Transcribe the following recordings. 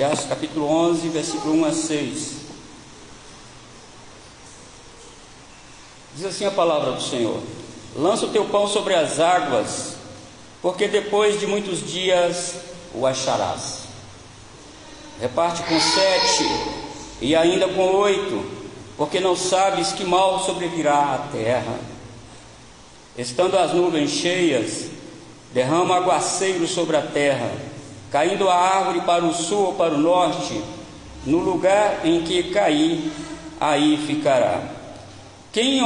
Eclesiastes capítulo 11, versículo 1 a 6. Diz assim a palavra do Senhor: Lança o teu pão sobre as águas, porque depois de muitos dias o acharás. Reparte com sete e ainda com oito, porque não sabes que mal sobrevirá à terra. Estando as nuvens cheias, derrama aguaceiro sobre a terra, caindo a árvore para o sul ou para o norte, no lugar em que cair, aí ficará. Quem,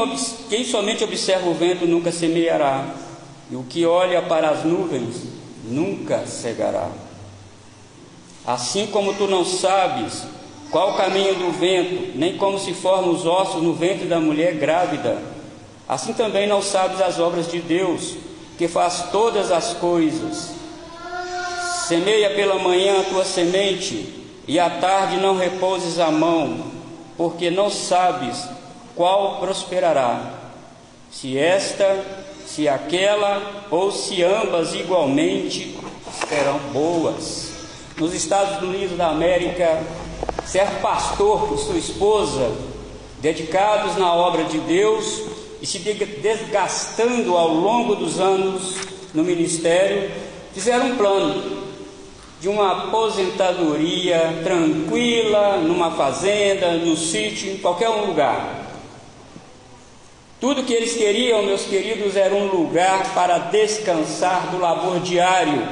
quem somente observa o vento nunca semeará, e o que olha para as nuvens nunca cegará. Assim como tu não sabes qual o caminho do vento, nem como se formam os ossos no ventre da mulher grávida, assim também não sabes as obras de Deus, que faz todas as coisas. Semeia pela manhã a tua semente, e à tarde não repouses a mão, porque não sabes qual prosperará, se esta, se aquela, ou se ambas igualmente serão boas. Nos Estados Unidos da América, certo pastor e sua esposa, dedicados na obra de Deus e se desgastando ao longo dos anos no ministério, fizeram um plano de uma aposentadoria tranquila, numa fazenda, num sítio, em qualquer um lugar. Tudo que eles queriam, meus queridos, era um lugar para descansar do labor diário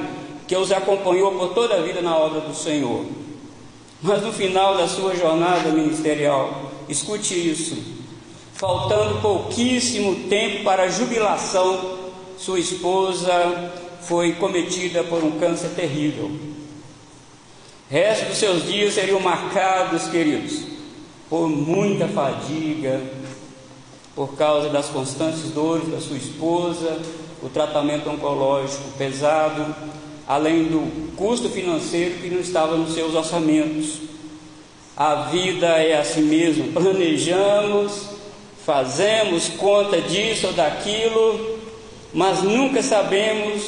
que os acompanhou por toda a vida na obra do Senhor. Mas no final da sua jornada ministerial, escute isso: faltando pouquíssimo tempo para a jubilação, sua esposa foi cometida por um câncer terrível. Resto dos seus dias seriam marcados, queridos, por muita fadiga, por causa das constantes dores da sua esposa, o tratamento oncológico pesado, além do custo financeiro que não estava nos seus orçamentos. A vida é assim mesmo, planejamos, fazemos conta disso ou daquilo, mas nunca sabemos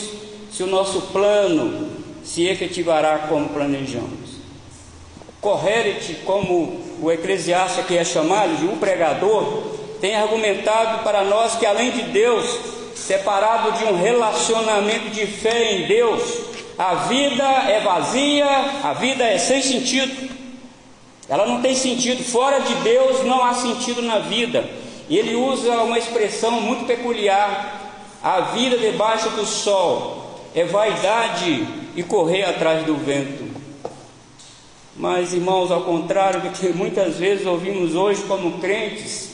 se o nosso plano se efetivará como planejamos. Correrete, como o eclesiástico que é chamado de um pregador, tem argumentado para nós que além de Deus, separado de um relacionamento de fé em Deus, a vida é vazia, a vida é sem sentido. Ela não tem sentido, fora de Deus não há sentido na vida. E ele usa uma expressão muito peculiar: a vida debaixo do sol é vaidade e correr atrás do vento. Mas, irmãos, ao contrário do que muitas vezes ouvimos hoje como crentes,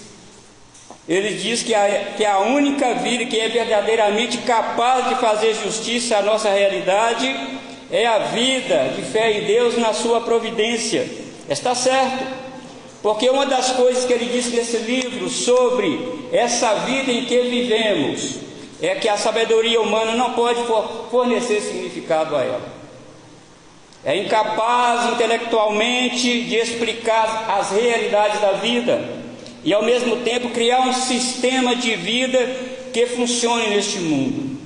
ele diz que a, que a única vida que é verdadeiramente capaz de fazer justiça à nossa realidade é a vida de fé em Deus na sua providência. Está certo, porque uma das coisas que ele diz nesse livro sobre essa vida em que vivemos é que a sabedoria humana não pode fornecer significado a ela. É incapaz intelectualmente de explicar as realidades da vida e ao mesmo tempo criar um sistema de vida que funcione neste mundo.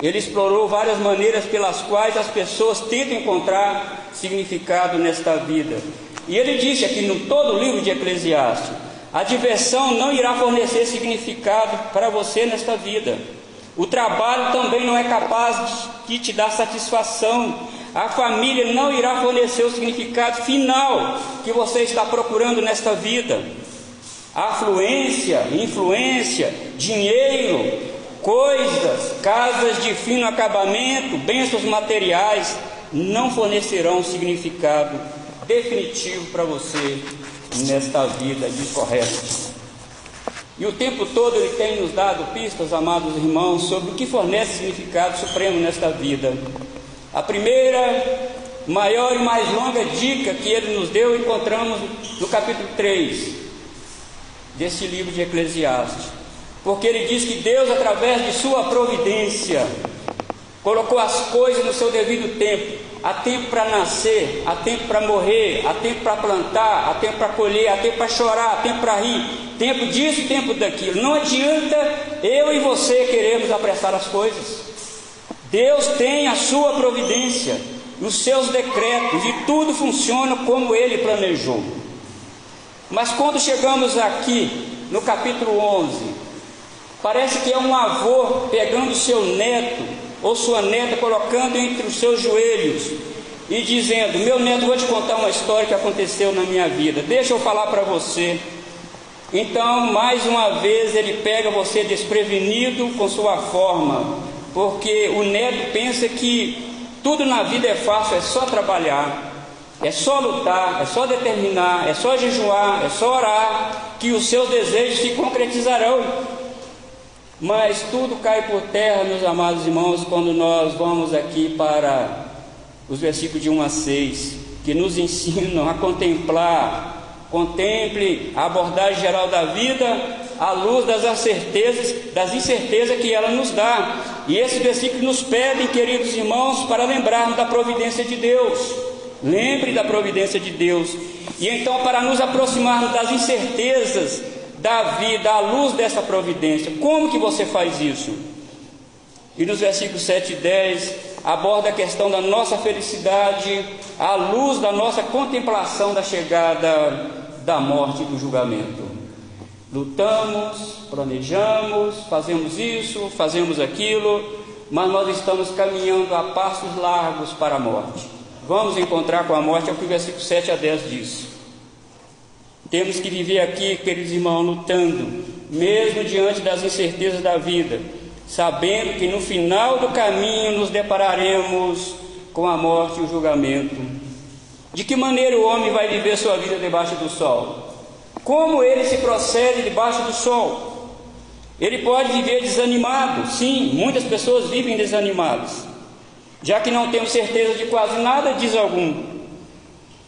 Ele explorou várias maneiras pelas quais as pessoas tentam encontrar significado nesta vida. E ele disse aqui no todo o livro de Eclesiastes: a diversão não irá fornecer significado para você nesta vida. O trabalho também não é capaz de te dar satisfação. A família não irá fornecer o significado final que você está procurando nesta vida. Afluência, influência, dinheiro, coisas, casas de fino acabamento, bênçãos materiais não fornecerão significado definitivo para você nesta vida descorreta. E o tempo todo ele tem nos dado pistas, amados irmãos, sobre o que fornece significado supremo nesta vida. A primeira, maior e mais longa dica que ele nos deu encontramos no capítulo 3 deste livro de Eclesiastes. Porque ele diz que Deus, através de sua providência, colocou as coisas no seu devido tempo. Há tempo para nascer, há tempo para morrer, há tempo para plantar, há tempo para colher, há tempo para chorar, há tempo para rir, tempo disso, tempo daquilo. Não adianta eu e você queremos apressar as coisas. Deus tem a sua providência. nos seus decretos e tudo funciona como ele planejou. Mas quando chegamos aqui no capítulo 11, parece que é um avô pegando seu neto ou sua neta, colocando entre os seus joelhos e dizendo: Meu neto, vou te contar uma história que aconteceu na minha vida, deixa eu falar para você. Então, mais uma vez, ele pega você desprevenido com sua forma, porque o neto pensa que tudo na vida é fácil, é só trabalhar, é só lutar, é só determinar, é só jejuar, é só orar, que os seus desejos se concretizarão. Mas tudo cai por terra, meus amados irmãos, quando nós vamos aqui para os versículos de 1 a 6, que nos ensinam a contemplar Contemple a abordagem geral da vida à luz das incertezas, das incertezas que ela nos dá. E esse versículo nos pede, queridos irmãos, para lembrarmos da providência de Deus. Lembre da providência de Deus. E então, para nos aproximarmos das incertezas da vida à luz dessa providência, como que você faz isso? E nos versículos 7 e 10 aborda a questão da nossa felicidade à luz da nossa contemplação da chegada da morte e do julgamento. Lutamos, planejamos, fazemos isso, fazemos aquilo, mas nós estamos caminhando a passos largos para a morte. Vamos encontrar com a morte, é o que o versículo 7 a 10 diz. Temos que viver aqui, queridos irmãos, lutando, mesmo diante das incertezas da vida, sabendo que no final do caminho nos depararemos com a morte e o julgamento. De que maneira o homem vai viver sua vida debaixo do sol? Como ele se procede debaixo do sol? Ele pode viver desanimado, sim, muitas pessoas vivem desanimadas, já que não temos certeza de quase nada, diz algum.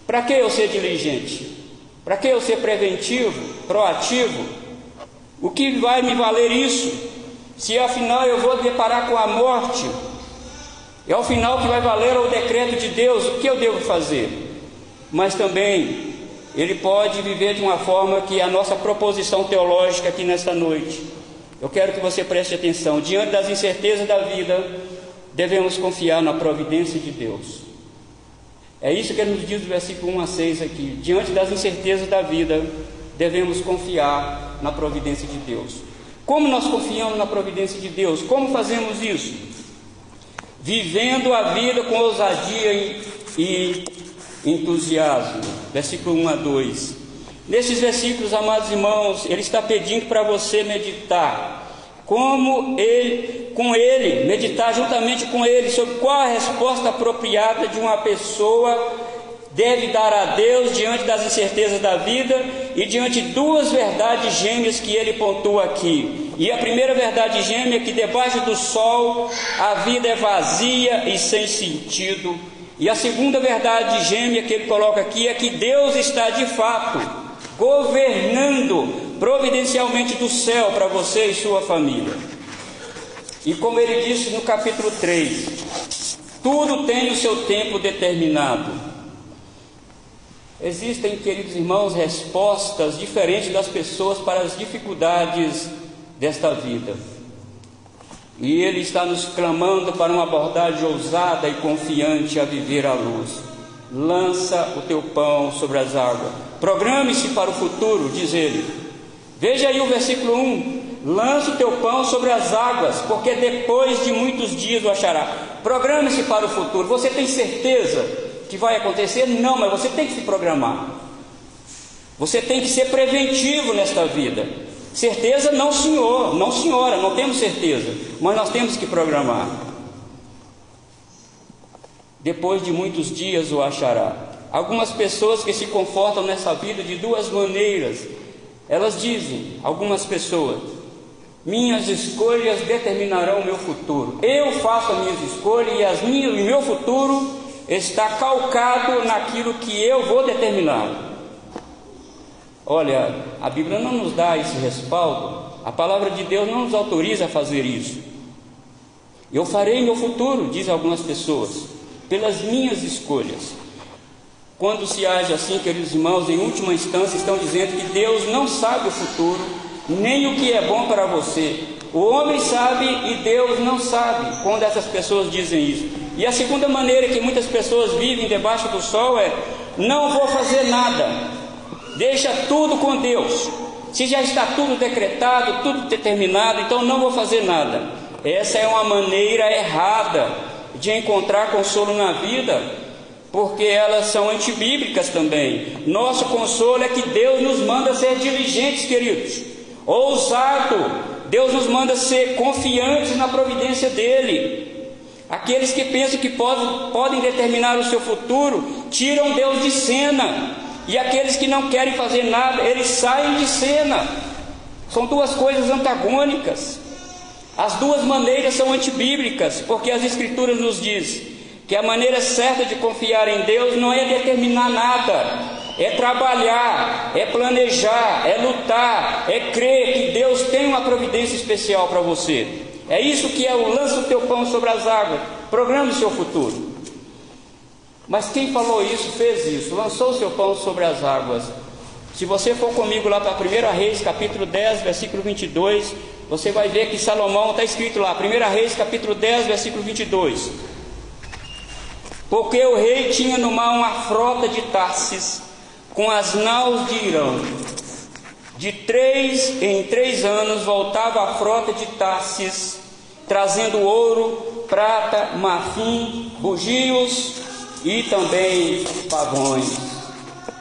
Para que eu ser diligente? Para que eu ser preventivo, proativo? O que vai me valer isso? Se afinal eu vou deparar com a morte, é ao final que vai valer o decreto de Deus, o que eu devo fazer? mas também ele pode viver de uma forma que a nossa proposição teológica aqui nesta noite. Eu quero que você preste atenção. Diante das incertezas da vida, devemos confiar na providência de Deus. É isso que ele nos diz do versículo 1 a 6 aqui. Diante das incertezas da vida, devemos confiar na providência de Deus. Como nós confiamos na providência de Deus? Como fazemos isso? Vivendo a vida com ousadia e entusiasmo. Versículo 1 a 2. Nesses versículos, amados irmãos, ele está pedindo para você meditar. Como ele, com ele, meditar juntamente com ele sobre qual a resposta apropriada de uma pessoa deve dar a Deus diante das incertezas da vida e diante duas verdades gêmeas que ele pontua aqui. E a primeira verdade gêmea é que debaixo do sol a vida é vazia e sem sentido e a segunda verdade gêmea que ele coloca aqui é que Deus está de fato governando providencialmente do céu para você e sua família. E como ele disse no capítulo 3, tudo tem o seu tempo determinado. Existem, queridos irmãos, respostas diferentes das pessoas para as dificuldades desta vida. E Ele está nos clamando para uma abordagem ousada e confiante a viver à luz. Lança o teu pão sobre as águas. Programe-se para o futuro, diz ele. Veja aí o versículo 1. Lança o teu pão sobre as águas, porque depois de muitos dias o achará. Programe-se para o futuro. Você tem certeza que vai acontecer? Não, mas você tem que se programar. Você tem que ser preventivo nesta vida. Certeza não, senhor, não, senhora, não temos certeza, mas nós temos que programar. Depois de muitos dias o achará. Algumas pessoas que se confortam nessa vida de duas maneiras, elas dizem, algumas pessoas, minhas escolhas determinarão o meu futuro. Eu faço as minhas escolhas e as minhas, o meu futuro está calcado naquilo que eu vou determinar. Olha, a Bíblia não nos dá esse respaldo, a palavra de Deus não nos autoriza a fazer isso. Eu farei meu futuro, diz algumas pessoas, pelas minhas escolhas. Quando se age assim, queridos irmãos, em última instância estão dizendo que Deus não sabe o futuro, nem o que é bom para você. O homem sabe e Deus não sabe. Quando essas pessoas dizem isso, E a segunda maneira que muitas pessoas vivem debaixo do sol é: não vou fazer nada, deixa tudo com Deus. Se já está tudo decretado, tudo determinado, então não vou fazer nada. Essa é uma maneira errada de encontrar consolo na vida, porque elas são antibíblicas também. Nosso consolo é que Deus nos manda ser diligentes, queridos, ousado. Deus nos manda ser confiantes na providência dEle. Aqueles que pensam que podem, determinar o seu futuro, tiram Deus de cena. E aqueles que não querem fazer nada, eles saem de cena. São duas coisas antagônicas. As duas maneiras são antibíblicas, porque as Escrituras nos diz que a maneira certa de confiar em Deus não é determinar nada, é trabalhar, é planejar, é lutar, é crer que Deus tem uma providência especial para você. É isso que é o lança o teu pão sobre as águas, programe o seu futuro. Mas quem falou isso fez isso, lançou o seu pão sobre as águas. Se você for comigo lá para 1 Reis, capítulo 10, versículo 22, você vai ver que Salomão está escrito lá, 1 Reis, capítulo 10, versículo 22. Porque o rei tinha no mar uma frota de Tarsis, com as naus de Irã. De três em três anos voltava a frota de Tarsis, trazendo ouro, prata, marfim, bugios e também pavões.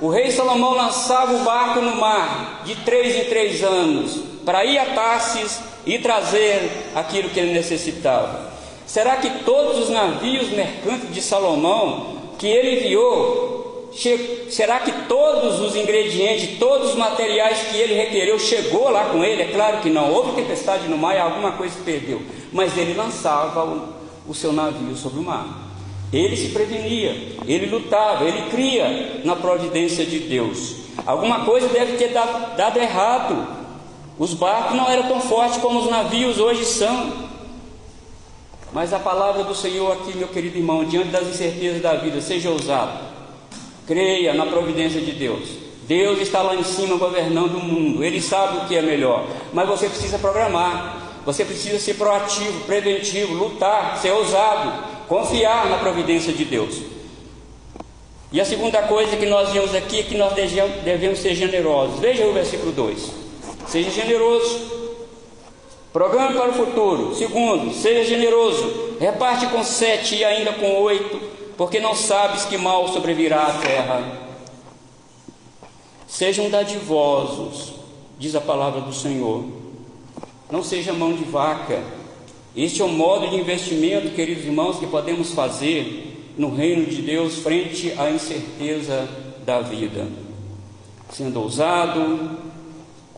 O rei Salomão lançava o barco no mar de três em três anos para ir a Tarsis e trazer aquilo que ele necessitava. Será que todos os navios mercantes de Salomão que ele enviou, será que todos os ingredientes, todos os materiais que ele requereu chegou lá com ele? É claro que não. Houve tempestade no mar e alguma coisa se perdeu. Mas ele lançava o, o seu navio sobre o mar. Ele se prevenia, ele lutava, ele cria na providência de Deus. Alguma coisa deve ter dado, dado errado. Os barcos não eram tão fortes como os navios hoje são. Mas a palavra do Senhor aqui, meu querido irmão, diante das incertezas da vida, seja ousado. Creia na providência de Deus. Deus está lá em cima governando o mundo. Ele sabe o que é melhor. Mas você precisa programar. Você precisa ser proativo, preventivo, lutar, ser ousado confiar na providência de Deus. E a segunda coisa que nós vimos aqui é que nós devemos ser generosos. Veja o versículo 2. Seja generoso. Programa para o futuro. Segundo, seja generoso. Reparte com sete e ainda com oito, porque não sabes que mal sobrevirá à terra. Sejam dadivosos, diz a palavra do Senhor. Não seja mão de vaca este é o modo de investimento, queridos irmãos, que podemos fazer no reino de Deus frente à incerteza da vida. Sendo ousado,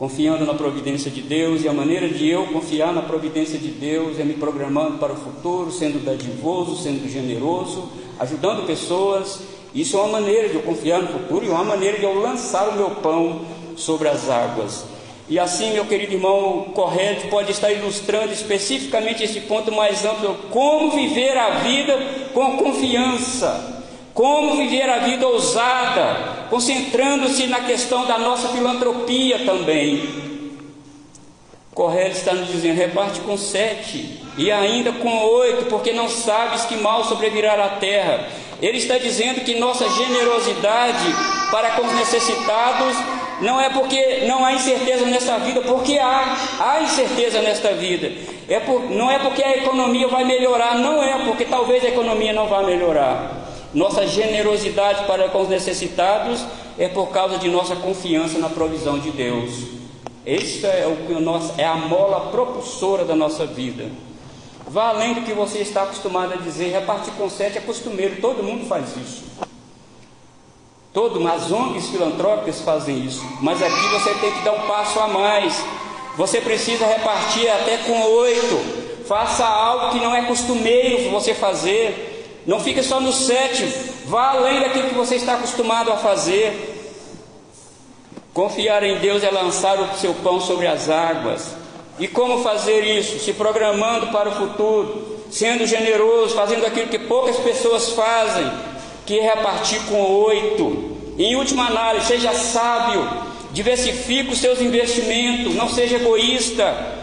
confiando na providência de Deus, e a maneira de eu confiar na providência de Deus é me programando para o futuro, sendo dadivoso, sendo generoso, ajudando pessoas. Isso é uma maneira de eu confiar no futuro e uma maneira de eu lançar o meu pão sobre as águas. E assim, meu querido irmão correto pode estar ilustrando especificamente esse ponto mais amplo: como viver a vida com confiança, como viver a vida ousada, concentrando-se na questão da nossa filantropia também. Correto está nos dizendo: reparte com sete e ainda com oito, porque não sabes que mal sobrevirá à terra. Ele está dizendo que nossa generosidade para com os necessitados não é porque não há incerteza nesta vida, porque há, há incerteza nesta vida. É por, não é porque a economia vai melhorar, não é porque talvez a economia não vá melhorar. Nossa generosidade para com os necessitados é por causa de nossa confiança na provisão de Deus. Esta é, o que nós, é a mola propulsora da nossa vida. Vá além do que você está acostumado a dizer, repartir com sete é costumeiro, todo mundo faz isso. Todo, as ONGs filantrópicas fazem isso, mas aqui você tem que dar um passo a mais. Você precisa repartir até com oito. Faça algo que não é costumeiro você fazer. Não fique só no sete. Vá além daquilo que você está acostumado a fazer. Confiar em Deus é lançar o seu pão sobre as águas. E como fazer isso? Se programando para o futuro, sendo generoso, fazendo aquilo que poucas pessoas fazem, que é repartir com oito. Em última análise, seja sábio, diversifique os seus investimentos, não seja egoísta.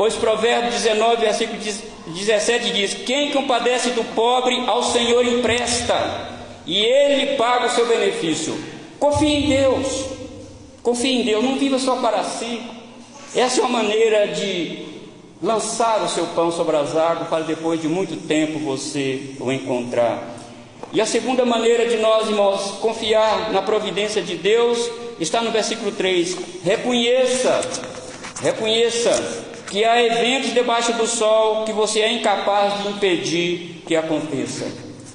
Pois Provérbio 19, versículo 17 diz: Quem compadece do pobre ao Senhor empresta, e ele paga o seu benefício. Confie em Deus, confie em Deus, não viva só para si. Essa é uma maneira de lançar o seu pão sobre as águas para depois de muito tempo você o encontrar. E a segunda maneira de nós, irmãos, confiar na providência de Deus está no versículo 3. Reconheça, reconheça que há eventos debaixo do sol que você é incapaz de impedir que aconteça.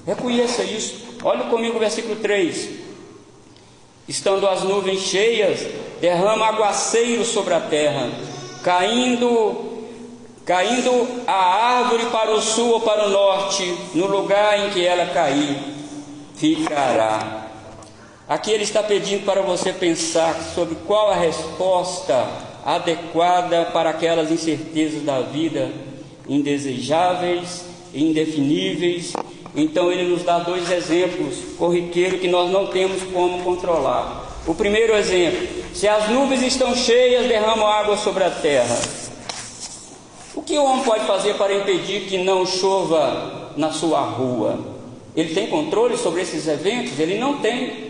Reconheça isso. Olha comigo o versículo 3. Estando as nuvens cheias, derrama aguaceiro sobre a terra, caindo caindo a árvore para o sul ou para o norte, no lugar em que ela cair, ficará. Aqui ele está pedindo para você pensar sobre qual a resposta adequada para aquelas incertezas da vida, indesejáveis, indefiníveis. Então ele nos dá dois exemplos corriqueiros que nós não temos como controlar. O primeiro exemplo: se as nuvens estão cheias, derramam água sobre a terra. O que o homem pode fazer para impedir que não chova na sua rua? Ele tem controle sobre esses eventos? Ele não tem.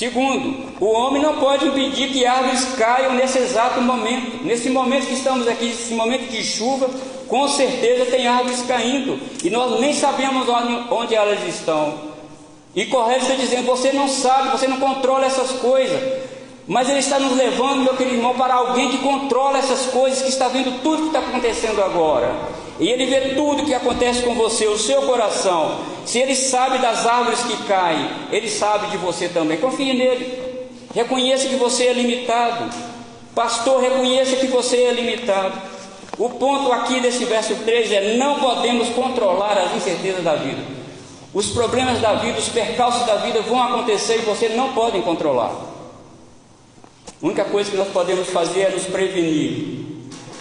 Segundo, o homem não pode impedir que árvores caiam nesse exato momento. Nesse momento que estamos aqui, nesse momento de chuva, com certeza tem árvores caindo e nós nem sabemos onde elas estão. E correto está dizendo: você não sabe, você não controla essas coisas. Mas Ele está nos levando, meu querido irmão, para alguém que controla essas coisas, que está vendo tudo que está acontecendo agora. E Ele vê tudo que acontece com você, o seu coração. Se Ele sabe das árvores que caem, Ele sabe de você também. Confie nele. Reconheça que você é limitado. Pastor, reconheça que você é limitado. O ponto aqui desse verso 3 é: não podemos controlar as incertezas da vida. Os problemas da vida, os percalços da vida vão acontecer e você não pode controlar. A única coisa que nós podemos fazer é nos prevenir,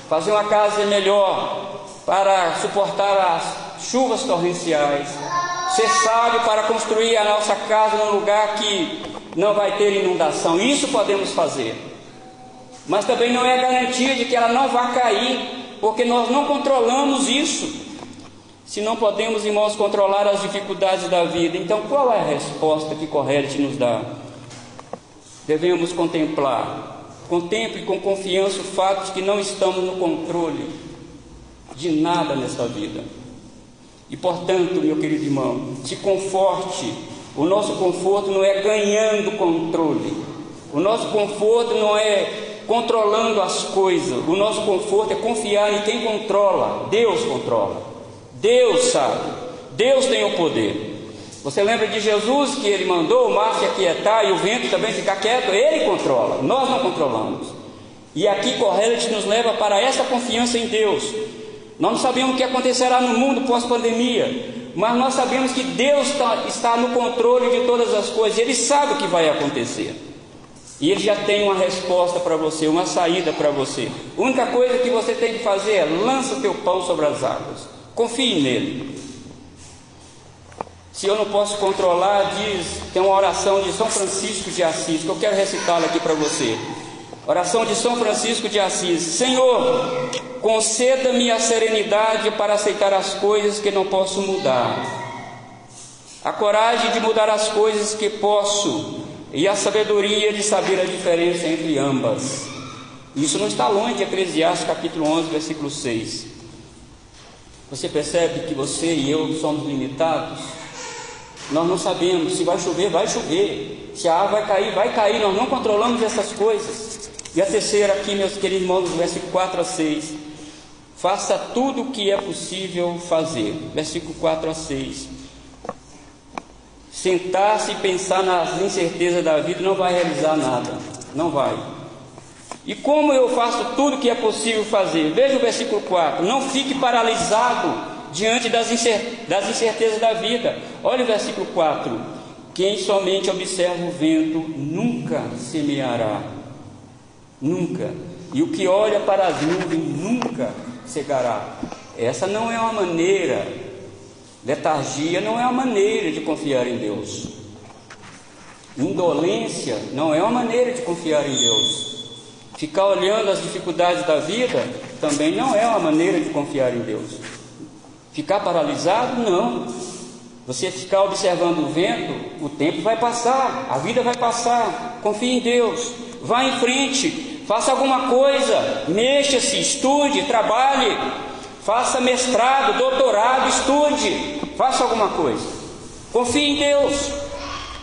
fazer uma casa melhor para suportar as chuvas torrenciais, ser sábio para construir a nossa casa num lugar que não vai ter inundação. Isso podemos fazer. Mas também não é garantia de que ela não vá cair, porque nós não controlamos isso. Se não podemos, irmãos, controlar as dificuldades da vida, então qual é a resposta que Correte nos dá? Devemos contemplar. Contemple com confiança o fato de que não estamos no controle de nada nessa vida. E portanto, meu querido irmão, se conforte. O nosso conforto não é ganhando controle. O nosso conforto não é controlando as coisas. O nosso conforto é confiar em quem controla. Deus controla. Deus sabe. Deus tem o poder. Você lembra de Jesus que ele mandou o mar se aquietar e o vento também ficar quieto? Ele controla, nós não controlamos. E aqui Correlet nos leva para essa confiança em Deus. Nós não sabemos o que acontecerá no mundo pós-pandemia, mas nós sabemos que Deus está, está no controle de todas as coisas, Ele sabe o que vai acontecer. E Ele já tem uma resposta para você, uma saída para você. A única coisa que você tem que fazer é lança o teu pão sobre as águas. Confie nele. Se eu não posso controlar, diz, tem uma oração de São Francisco de Assis, que eu quero recitá-la aqui para você. Oração de São Francisco de Assis: Senhor, conceda-me a serenidade para aceitar as coisas que não posso mudar, a coragem de mudar as coisas que posso e a sabedoria de saber a diferença entre ambas. Isso não está longe de Eclesiastes capítulo 11, versículo 6. Você percebe que você e eu somos limitados? Nós não sabemos se vai chover, vai chover. Se a água vai cair, vai cair. Nós não controlamos essas coisas. E a terceira aqui, meus queridos irmãos, versículo 4 a 6. Faça tudo o que é possível fazer. Versículo 4 a 6. Sentar-se e pensar nas incertezas da vida não vai realizar nada. Não vai. E como eu faço tudo o que é possível fazer? Veja o versículo 4. Não fique paralisado diante das incertezas da vida. Olha o versículo 4: Quem somente observa o vento nunca semeará, nunca. E o que olha para as nuvens nunca cegará. Essa não é uma maneira, letargia não é uma maneira de confiar em Deus. Indolência não é uma maneira de confiar em Deus. Ficar olhando as dificuldades da vida também não é uma maneira de confiar em Deus. Ficar paralisado, não. Você ficar observando o vento, o tempo vai passar, a vida vai passar. Confie em Deus, vá em frente, faça alguma coisa, mexa-se, estude, trabalhe, faça mestrado, doutorado, estude, faça alguma coisa. Confie em Deus.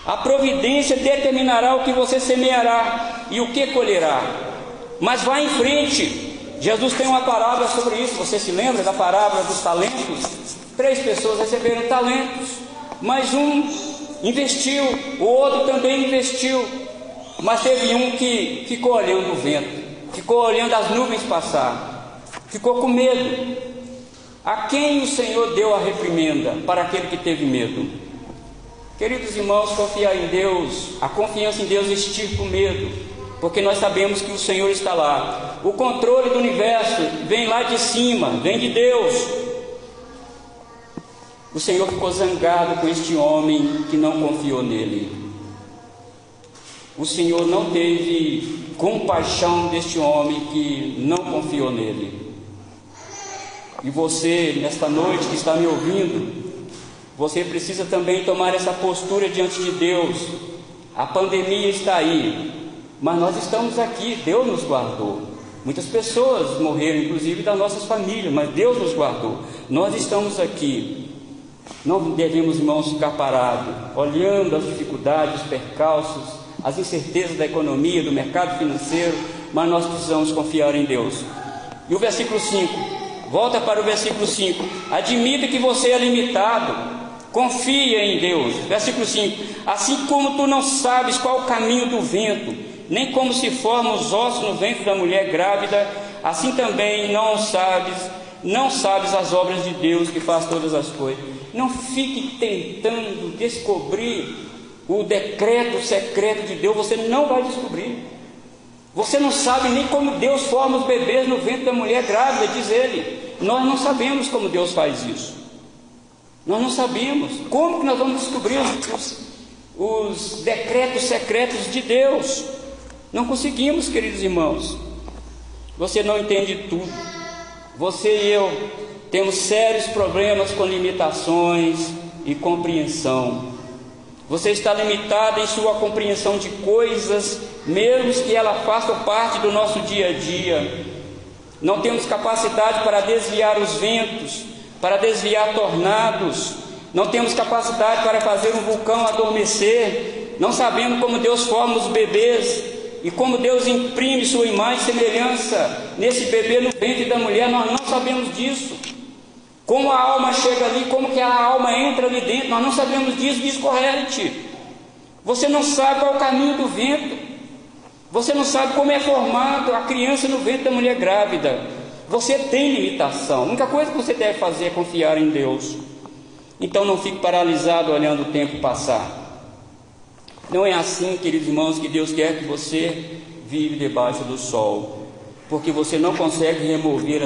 A providência determinará o que você semeará e o que colherá. Mas vá em frente. Jesus tem uma parábola sobre isso. Você se lembra da parábola dos talentos? Três pessoas receberam talentos, mas um investiu, o outro também investiu. Mas teve um que ficou olhando o vento, ficou olhando as nuvens passar, ficou com medo. A quem o Senhor deu a reprimenda? Para aquele que teve medo. Queridos irmãos, confiar em Deus, a confiança em Deus extirpa o medo, porque nós sabemos que o Senhor está lá. O controle do universo vem lá de cima, vem de Deus. O Senhor ficou zangado com este homem que não confiou nele. O Senhor não teve compaixão deste homem que não confiou nele. E você, nesta noite que está me ouvindo, você precisa também tomar essa postura diante de Deus. A pandemia está aí, mas nós estamos aqui, Deus nos guardou. Muitas pessoas morreram, inclusive das nossas famílias, mas Deus nos guardou. Nós estamos aqui. Não devemos, irmãos, ficar parados, olhando as dificuldades, os percalços, as incertezas da economia, do mercado financeiro, mas nós precisamos confiar em Deus. E o versículo 5, volta para o versículo 5: admita que você é limitado, confia em Deus. Versículo 5: assim como tu não sabes qual o caminho do vento, nem como se formam os ossos no ventre da mulher grávida, assim também não sabes, não sabes as obras de Deus que faz todas as coisas. Não fique tentando descobrir o decreto secreto de Deus, você não vai descobrir. Você não sabe nem como Deus forma os bebês no ventre da mulher grávida, diz ele. Nós não sabemos como Deus faz isso. Nós não sabemos. Como que nós vamos descobrir os, os decretos secretos de Deus? Não conseguimos, queridos irmãos. Você não entende tudo. Você e eu temos sérios problemas com limitações e compreensão. Você está limitado em sua compreensão de coisas, mesmo que ela faça parte do nosso dia a dia. Não temos capacidade para desviar os ventos, para desviar tornados. Não temos capacidade para fazer um vulcão adormecer. Não sabemos como Deus forma os bebês e como Deus imprime sua imagem e semelhança nesse bebê no ventre da mulher. Nós não sabemos disso. Como a alma chega ali, como que a alma entra ali dentro, nós não sabemos disso, discorrente. Você não sabe qual é o caminho do vento. Você não sabe como é formado a criança no ventre da mulher grávida. Você tem limitação. A única coisa que você deve fazer é confiar em Deus. Então não fique paralisado olhando o tempo passar. Não é assim, queridos irmãos, que Deus quer que você vive debaixo do sol, porque você não consegue remover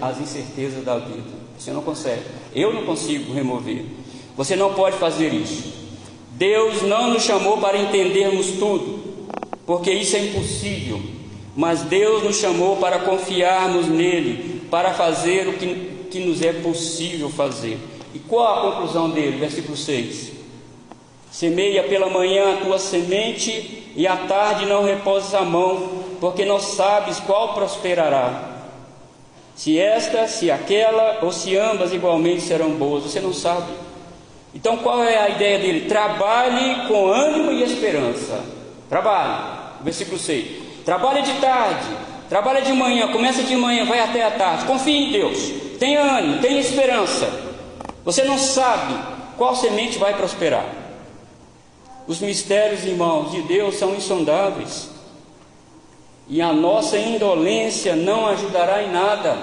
as incertezas da vida. Você não consegue. Eu não consigo remover. Você não pode fazer isso. Deus não nos chamou para entendermos tudo, porque isso é impossível. Mas Deus nos chamou para confiarmos nele, para fazer o que, que nos é possível fazer. E qual a conclusão dele? Versículo 6. Semeia pela manhã a tua semente, e à tarde não repouses a mão, porque não sabes qual prosperará se esta, se aquela, ou se ambas igualmente serão boas, você não sabe. Então qual é a ideia dele? Trabalhe com ânimo e esperança. Trabalhe. Versículo 6. Trabalhe de tarde, trabalhe de manhã, começa de manhã, vai até a tarde. Confie em Deus. Tenha ânimo, tenha esperança. Você não sabe qual semente vai prosperar. Os mistérios, irmãos, de Deus são insondáveis. E a nossa indolência não ajudará em nada.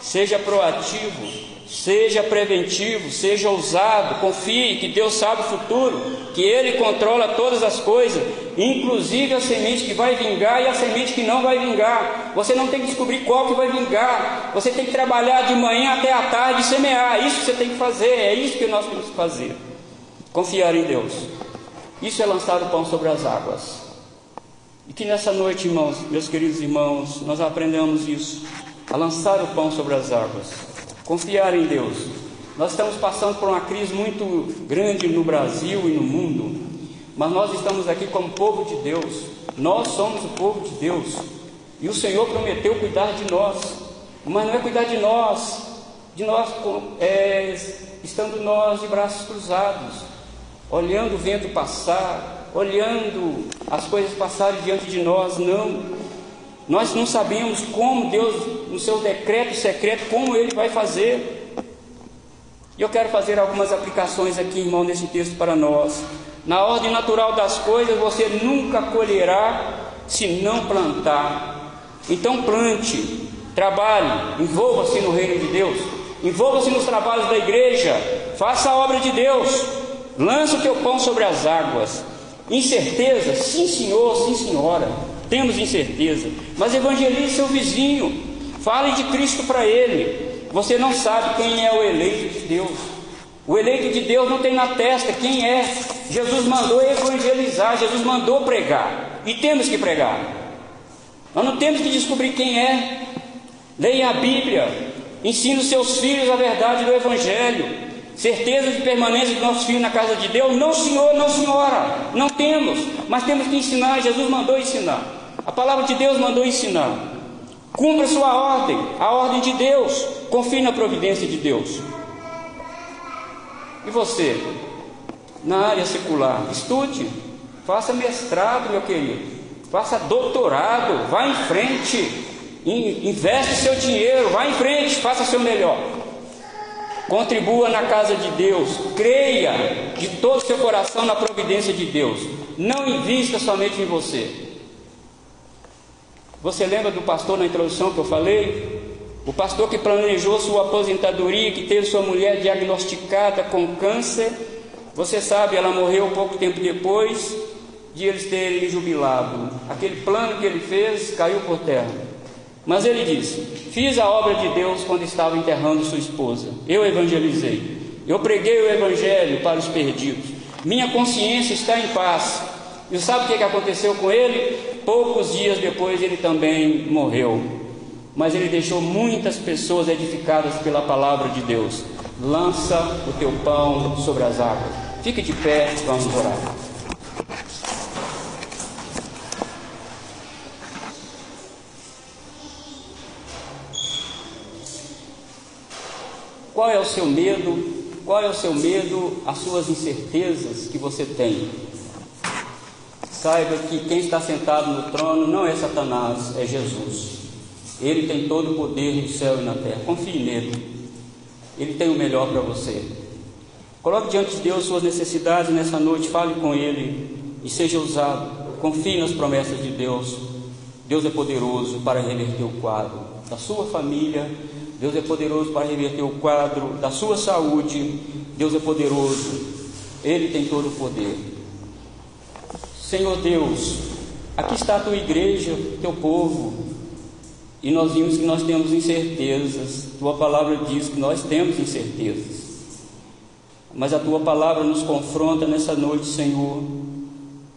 Seja proativo, seja preventivo, seja ousado, confie que Deus sabe o futuro, que Ele controla todas as coisas, inclusive a semente que vai vingar e a semente que não vai vingar. Você não tem que descobrir qual que vai vingar, você tem que trabalhar de manhã até a tarde e semear. É isso que você tem que fazer, é isso que nós temos que fazer. Confiar em Deus. Isso é lançar o pão sobre as águas. E que nessa noite, irmãos, meus queridos irmãos, nós aprendamos isso, a lançar o pão sobre as águas, confiar em Deus. Nós estamos passando por uma crise muito grande no Brasil e no mundo, mas nós estamos aqui como povo de Deus. Nós somos o povo de Deus. E o Senhor prometeu cuidar de nós. Mas não é cuidar de nós, de nós é, estando nós de braços cruzados, olhando o vento passar, olhando as coisas passarem diante de nós, não. Nós não sabemos como Deus, no seu decreto secreto, como Ele vai fazer. E eu quero fazer algumas aplicações aqui, irmão, nesse texto para nós. Na ordem natural das coisas, você nunca colherá se não plantar. Então plante, trabalhe, envolva-se no reino de Deus, envolva-se nos trabalhos da igreja, faça a obra de Deus, lança o teu pão sobre as águas. Incerteza? Sim, senhor, sim, senhora. Temos incerteza. Mas evangelize seu vizinho. Fale de Cristo para ele. Você não sabe quem é o eleito de Deus. O eleito de Deus não tem na testa quem é. Jesus mandou evangelizar, Jesus mandou pregar. E temos que pregar. Nós não temos que descobrir quem é. Leia a Bíblia. Ensine os seus filhos a verdade do Evangelho. Certeza de permanência de nossos filhos na casa de Deus? Não, senhor, não, senhora. Não temos. Mas temos que ensinar. Jesus mandou ensinar. A palavra de Deus mandou ensinar. Cumpra sua ordem, a ordem de Deus. Confie na providência de Deus. E você, na área secular, estude, faça mestrado, meu querido, faça doutorado, vá em frente, investe seu dinheiro, vá em frente, faça seu melhor. Contribua na casa de Deus, creia de todo o seu coração na providência de Deus. Não invista somente em você. Você lembra do pastor na introdução que eu falei? O pastor que planejou sua aposentadoria, que teve sua mulher diagnosticada com câncer, você sabe, ela morreu pouco tempo depois de eles terem jubilado. Aquele plano que ele fez caiu por terra. Mas ele disse: Fiz a obra de Deus quando estava enterrando sua esposa. Eu evangelizei. Eu preguei o evangelho para os perdidos. Minha consciência está em paz. E sabe o que aconteceu com ele? Poucos dias depois ele também morreu mas ele deixou muitas pessoas edificadas pela palavra de Deus. Lança o teu pão sobre as águas. Fique de pé, vamos orar. Qual é o seu medo? Qual é o seu medo, as suas incertezas que você tem? Saiba que quem está sentado no trono não é Satanás, é Jesus. Ele tem todo o poder no céu e na terra. Confie nele. Ele tem o melhor para você. Coloque diante de Deus suas necessidades nessa noite, fale com Ele e seja usado. Confie nas promessas de Deus. Deus é poderoso para reverter o quadro da sua família. Deus é poderoso para reverter o quadro da sua saúde. Deus é poderoso. Ele tem todo o poder. Senhor Deus, aqui está a tua igreja, teu povo. E nós vimos que nós temos incertezas. Tua palavra diz que nós temos incertezas. Mas a tua palavra nos confronta nessa noite, Senhor,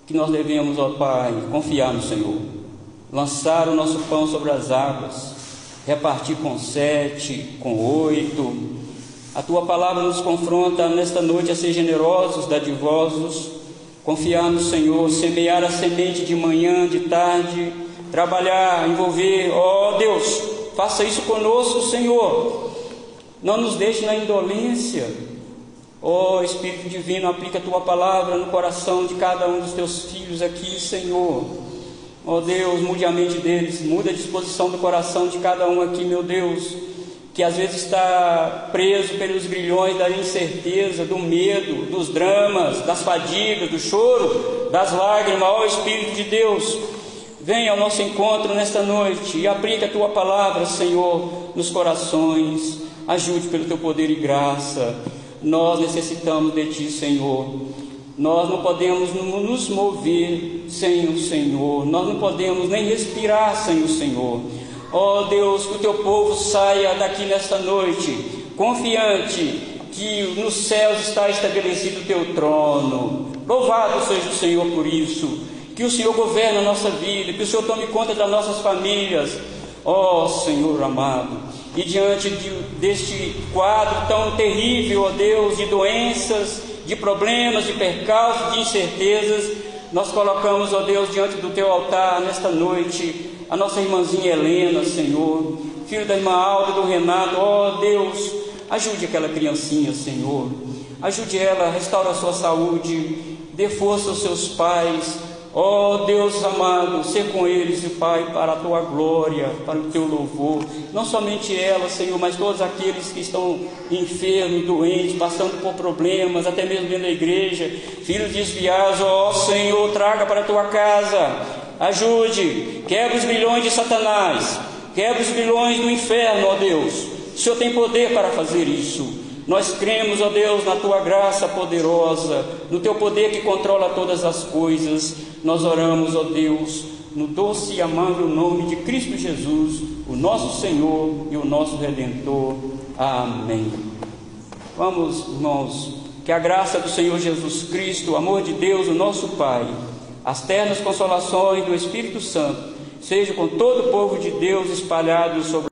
que nós devemos, ó Pai, confiar no Senhor, lançar o nosso pão sobre as águas, repartir com sete, com oito. A tua palavra nos confronta nesta noite a ser generosos, dadivosos, confiar no Senhor, semear a semente de manhã, de tarde trabalhar, envolver. Ó oh, Deus, faça isso conosco, Senhor. Não nos deixe na indolência. Ó oh, Espírito Divino, aplica a tua palavra no coração de cada um dos teus filhos aqui, Senhor. Ó Deus, mude a mente deles, muda a disposição do coração de cada um aqui, meu Deus, que às vezes está preso pelos grilhões da incerteza, do medo, dos dramas, das fadigas, do choro, das lágrimas. Ó Espírito de Deus, Venha ao nosso encontro nesta noite e aplique a tua palavra, Senhor, nos corações. Ajude pelo teu poder e graça. Nós necessitamos de ti, Senhor. Nós não podemos nos mover sem o Senhor. Nós não podemos nem respirar sem o Senhor. Ó oh, Deus, que o teu povo saia daqui nesta noite, confiante que nos céus está estabelecido o teu trono. Louvado seja o Senhor por isso que o Senhor governe a nossa vida, que o Senhor tome conta das nossas famílias, ó oh, Senhor amado. E diante de, deste quadro tão terrível, ó Deus, de doenças, de problemas, de percalços, de incertezas, nós colocamos, ó Deus, diante do teu altar nesta noite a nossa irmãzinha Helena, Senhor, filho da irmã Alda, do Renato, ó Deus, ajude aquela criancinha, Senhor, ajude ela, restaura a sua saúde, dê força aos seus pais, Ó oh, Deus amado, ser com eles, Pai, para a tua glória, para o teu louvor. Não somente ela, Senhor, mas todos aqueles que estão enfermos, doentes, passando por problemas, até mesmo dentro da igreja, filhos desviados, ó oh, Senhor, traga para a tua casa, ajude, quebra os milhões de Satanás, quebra os milhões do inferno, ó Deus. O Senhor tem poder para fazer isso. Nós cremos, ó Deus, na tua graça poderosa, no teu poder que controla todas as coisas. Nós oramos, ó Deus, no doce e amável nome de Cristo Jesus, o nosso Senhor e o nosso Redentor. Amém. Vamos, irmãos, que a graça do Senhor Jesus Cristo, o amor de Deus, o nosso Pai, as ternas consolações do Espírito Santo, seja com todo o povo de Deus espalhado sobre